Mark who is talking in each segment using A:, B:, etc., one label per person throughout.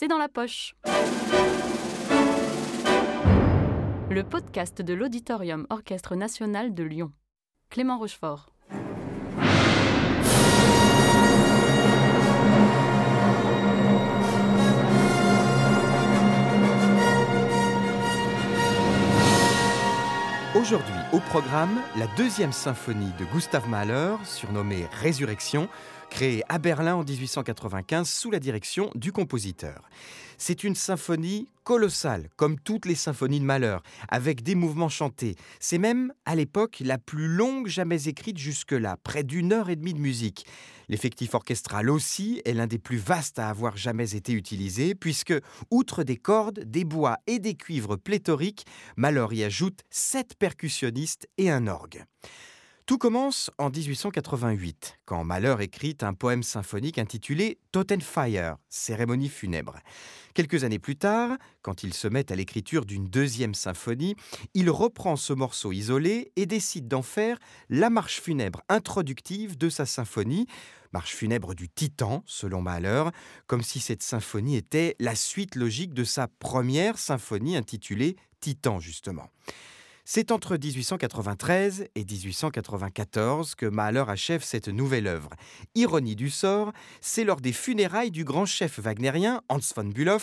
A: C'est dans la poche. Le podcast de l'Auditorium Orchestre National de Lyon. Clément Rochefort.
B: Aujourd'hui au programme, la deuxième symphonie de Gustav Mahler, surnommée Résurrection, créée à Berlin en 1895 sous la direction du compositeur. C'est une symphonie colossale, comme toutes les symphonies de Mahler, avec des mouvements chantés. C'est même, à l'époque, la plus longue jamais écrite jusque-là, près d'une heure et demie de musique. L'effectif orchestral aussi est l'un des plus vastes à avoir jamais été utilisé, puisque, outre des cordes, des bois et des cuivres pléthoriques, Mahler y ajoute sept percussionnistes et un orgue. Tout commence en 1888, quand Mahler écrit un poème symphonique intitulé Totenfeier, cérémonie funèbre. Quelques années plus tard, quand il se met à l'écriture d'une deuxième symphonie, il reprend ce morceau isolé et décide d'en faire la marche funèbre introductive de sa symphonie, marche funèbre du Titan, selon Mahler, comme si cette symphonie était la suite logique de sa première symphonie intitulée Titan, justement. C'est entre 1893 et 1894 que Mahler achève cette nouvelle œuvre. Ironie du sort, c'est lors des funérailles du grand chef wagnérien Hans von Bülow,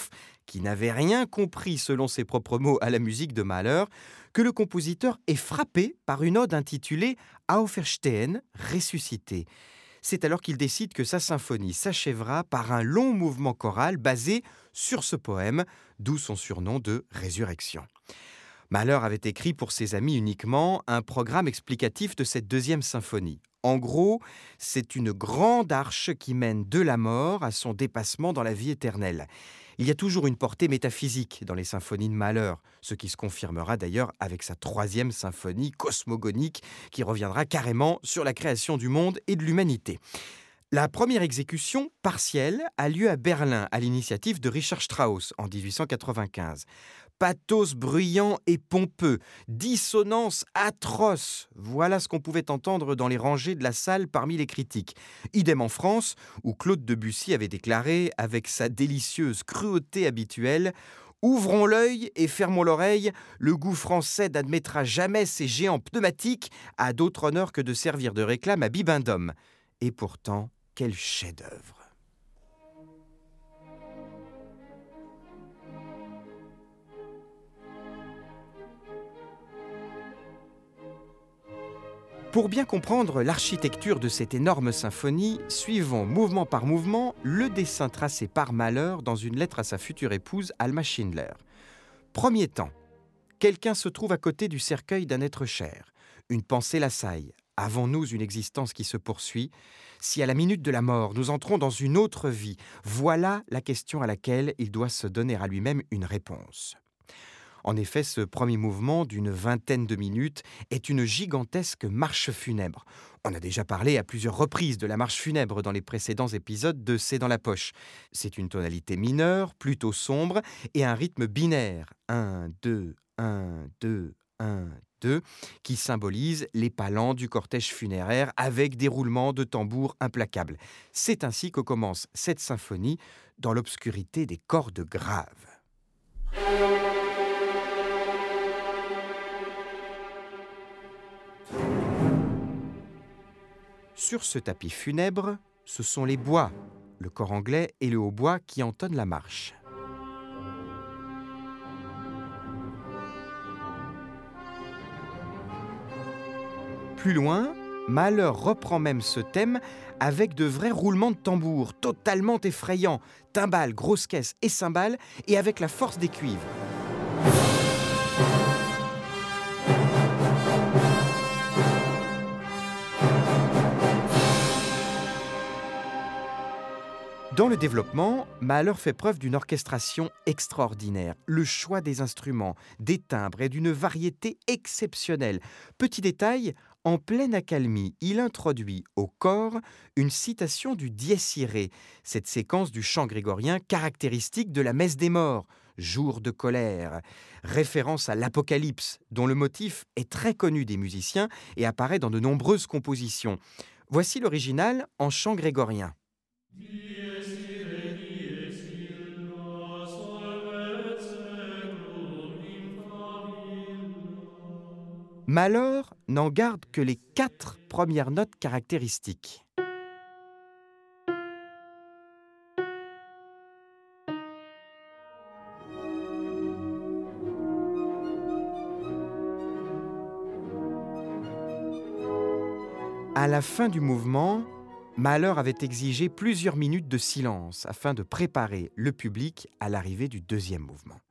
B: qui n'avait rien compris selon ses propres mots à la musique de Mahler, que le compositeur est frappé par une ode intitulée Auferstehen, ressuscité. C'est alors qu'il décide que sa symphonie s'achèvera par un long mouvement choral basé sur ce poème, d'où son surnom de Résurrection. Mahler avait écrit pour ses amis uniquement un programme explicatif de cette deuxième symphonie. En gros, c'est une grande arche qui mène de la mort à son dépassement dans la vie éternelle. Il y a toujours une portée métaphysique dans les symphonies de Mahler, ce qui se confirmera d'ailleurs avec sa troisième symphonie cosmogonique qui reviendra carrément sur la création du monde et de l'humanité. La première exécution partielle a lieu à Berlin à l'initiative de Richard Strauss en 1895 pathos bruyant et pompeux, dissonance atroce. Voilà ce qu'on pouvait entendre dans les rangées de la salle parmi les critiques. Idem en France, où Claude Debussy avait déclaré, avec sa délicieuse cruauté habituelle, Ouvrons l'œil et fermons l'oreille, le goût français n'admettra jamais ces géants pneumatiques à d'autre honneur que de servir de réclame à Bibendum. Et pourtant, quel chef-d'œuvre Pour bien comprendre l'architecture de cette énorme symphonie, suivons mouvement par mouvement le dessin tracé par Mahler dans une lettre à sa future épouse Alma Schindler. Premier temps. Quelqu'un se trouve à côté du cercueil d'un être cher. Une pensée l'assaille. Avons-nous une existence qui se poursuit? Si à la minute de la mort, nous entrons dans une autre vie, voilà la question à laquelle il doit se donner à lui-même une réponse. En effet, ce premier mouvement d'une vingtaine de minutes est une gigantesque marche funèbre. On a déjà parlé à plusieurs reprises de la marche funèbre dans les précédents épisodes de C'est dans la poche. C'est une tonalité mineure, plutôt sombre, et un rythme binaire. 1, 2, 1, 2, 1, 2, qui symbolise les palans du cortège funéraire avec des roulements de tambours implacables. C'est ainsi que commence cette symphonie dans l'obscurité des cordes graves. Sur ce tapis funèbre, ce sont les bois, le corps anglais et le hautbois qui entonnent la marche. Plus loin, Mahler reprend même ce thème avec de vrais roulements de tambour totalement effrayants, timbales, grosses caisses et cymbales, et avec la force des cuivres. Dans le développement, Mahler fait preuve d'une orchestration extraordinaire, le choix des instruments, des timbres et d'une variété exceptionnelle. Petit détail, en pleine accalmie, il introduit au corps une citation du Dies Irae, cette séquence du chant grégorien caractéristique de la messe des morts, jour de colère, référence à l'Apocalypse, dont le motif est très connu des musiciens et apparaît dans de nombreuses compositions. Voici l'original en chant grégorien. Malheur n'en garde que les quatre premières notes caractéristiques. À la fin du mouvement, Malheur avait exigé plusieurs minutes de silence afin de préparer le public à l'arrivée du deuxième mouvement.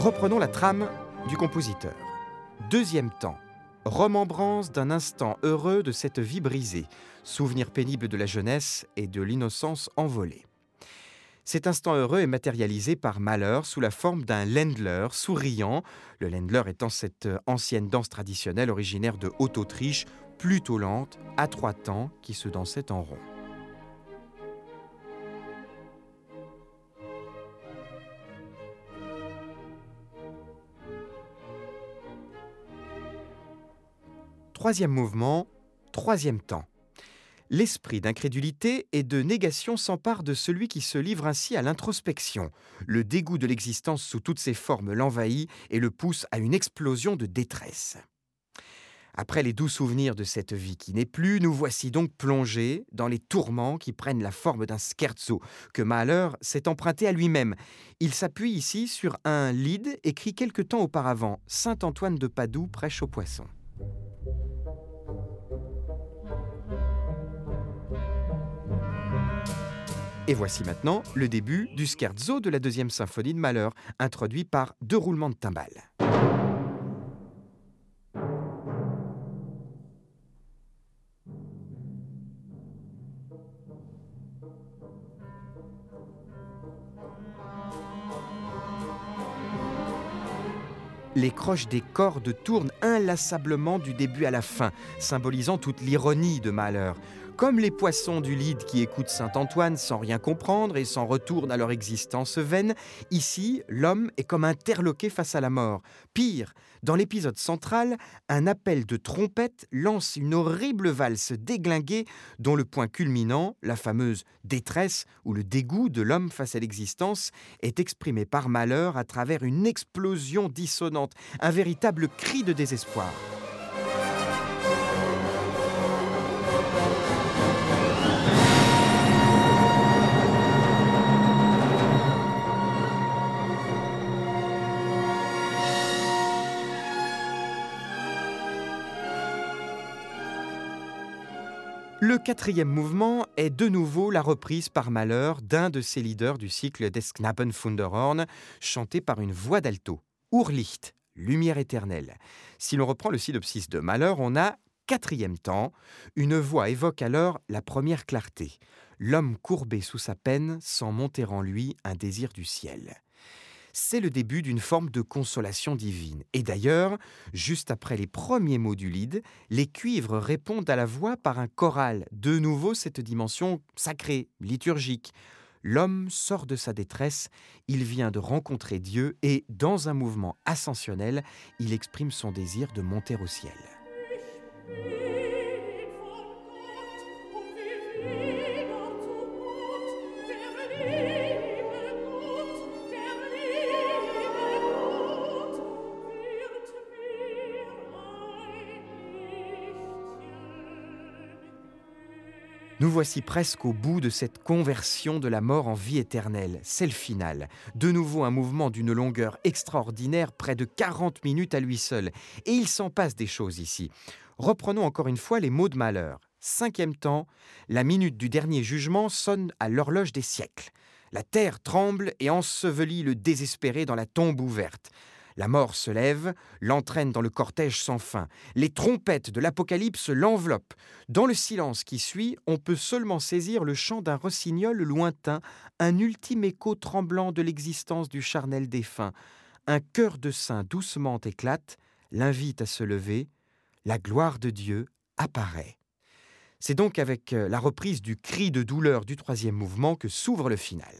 B: Reprenons la trame du compositeur. Deuxième temps. Remembrance d'un instant heureux de cette vie brisée, souvenir pénible de la jeunesse et de l'innocence envolée. Cet instant heureux est matérialisé par Malheur sous la forme d'un Ländler souriant, le Ländler étant cette ancienne danse traditionnelle originaire de Haute-Autriche, plutôt lente, à trois temps, qui se dansait en rond. Troisième mouvement, troisième temps. L'esprit d'incrédulité et de négation s'empare de celui qui se livre ainsi à l'introspection. Le dégoût de l'existence sous toutes ses formes l'envahit et le pousse à une explosion de détresse. Après les doux souvenirs de cette vie qui n'est plus, nous voici donc plongés dans les tourments qui prennent la forme d'un scherzo que Mahler s'est emprunté à lui-même. Il s'appuie ici sur un lied écrit quelque temps auparavant, Saint Antoine de Padoue prêche aux poissons. Et voici maintenant le début du scherzo de la deuxième symphonie de Malheur, introduit par deux roulements de timbales. Les croches des cordes tournent inlassablement du début à la fin, symbolisant toute l'ironie de Mahler. Comme les poissons du Lide qui écoutent Saint-Antoine sans rien comprendre et s'en retournent à leur existence vaine, ici, l'homme est comme interloqué face à la mort. Pire, dans l'épisode central, un appel de trompette lance une horrible valse déglinguée dont le point culminant, la fameuse détresse ou le dégoût de l'homme face à l'existence, est exprimé par malheur à travers une explosion dissonante, un véritable cri de désespoir. Le quatrième mouvement est de nouveau la reprise par Malheur d'un de ses leaders du cycle des Knappen Funderhorn, chanté par une voix d'alto, Urlicht, lumière éternelle. Si l'on reprend le synopsis de Malheur, on a quatrième temps, une voix évoque alors la première clarté. L'homme courbé sous sa peine sent monter en lui un désir du ciel c'est le début d'une forme de consolation divine. Et d'ailleurs, juste après les premiers mots du lead, les cuivres répondent à la voix par un choral, de nouveau cette dimension sacrée, liturgique. L'homme sort de sa détresse, il vient de rencontrer Dieu et, dans un mouvement ascensionnel, il exprime son désir de monter au ciel. Nous voici presque au bout de cette conversion de la mort en vie éternelle. C'est le final. De nouveau un mouvement d'une longueur extraordinaire, près de 40 minutes à lui seul. Et il s'en passe des choses ici. Reprenons encore une fois les mots de malheur. Cinquième temps, la minute du dernier jugement sonne à l'horloge des siècles. La terre tremble et ensevelit le désespéré dans la tombe ouverte. La mort se lève, l'entraîne dans le cortège sans fin. Les trompettes de l'Apocalypse l'enveloppent. Dans le silence qui suit, on peut seulement saisir le chant d'un rossignol lointain, un ultime écho tremblant de l'existence du charnel défunt. Un cœur de saint doucement éclate, l'invite à se lever. La gloire de Dieu apparaît. C'est donc avec euh, la reprise du cri de douleur du troisième mouvement que s'ouvre le final.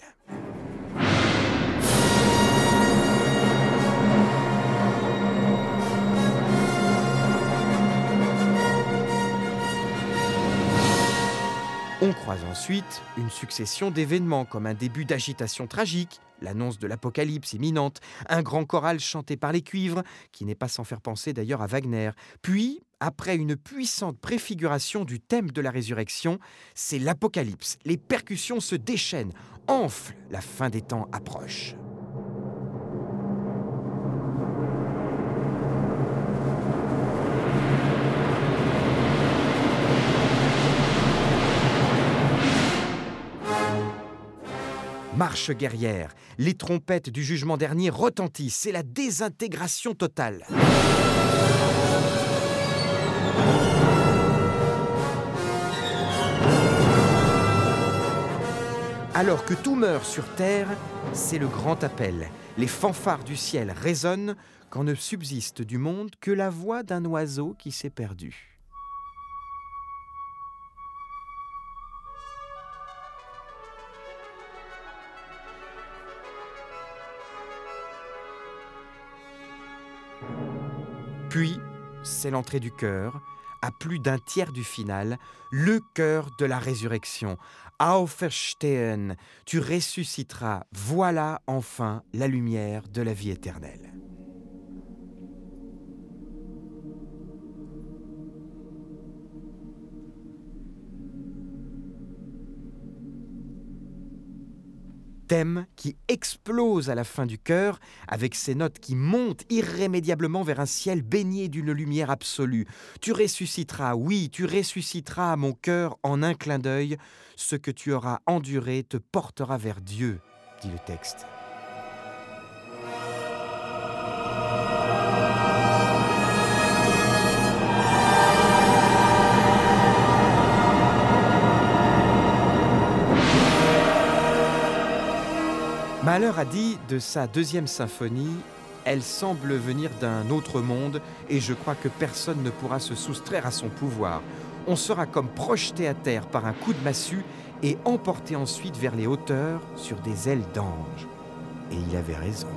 B: On croise ensuite une succession d'événements comme un début d'agitation tragique, l'annonce de l'apocalypse imminente, un grand choral chanté par les cuivres, qui n'est pas sans faire penser d'ailleurs à Wagner. Puis, après une puissante préfiguration du thème de la résurrection, c'est l'apocalypse. Les percussions se déchaînent, enflent, la fin des temps approche. Marche guerrière, les trompettes du jugement dernier retentissent, c'est la désintégration totale. Alors que tout meurt sur terre, c'est le grand appel. Les fanfares du ciel résonnent quand ne subsiste du monde que la voix d'un oiseau qui s'est perdu. C'est l'entrée du cœur, à plus d'un tiers du final, le cœur de la résurrection. Auferstehen, tu ressusciteras, voilà enfin la lumière de la vie éternelle. Thème qui explose à la fin du chœur, avec ses notes qui montent irrémédiablement vers un ciel baigné d'une lumière absolue. Tu ressusciteras, oui, tu ressusciteras, mon cœur, en un clin d'œil. Ce que tu auras enduré te portera vers Dieu, dit le texte. Mahler a dit de sa deuxième symphonie Elle semble venir d'un autre monde et je crois que personne ne pourra se soustraire à son pouvoir. On sera comme projeté à terre par un coup de massue et emporté ensuite vers les hauteurs sur des ailes d'ange. Et il avait raison.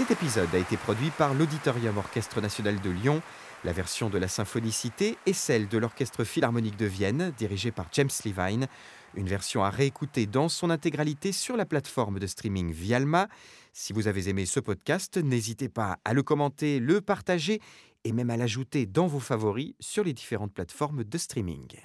B: Cet épisode a été produit par l'Auditorium Orchestre National de Lyon. La version de la symphonie citée est celle de l'Orchestre Philharmonique de Vienne, dirigé par James Levine. Une version à réécouter dans son intégralité sur la plateforme de streaming Vialma. Si vous avez aimé ce podcast, n'hésitez pas à le commenter, le partager et même à l'ajouter dans vos favoris sur les différentes plateformes de streaming.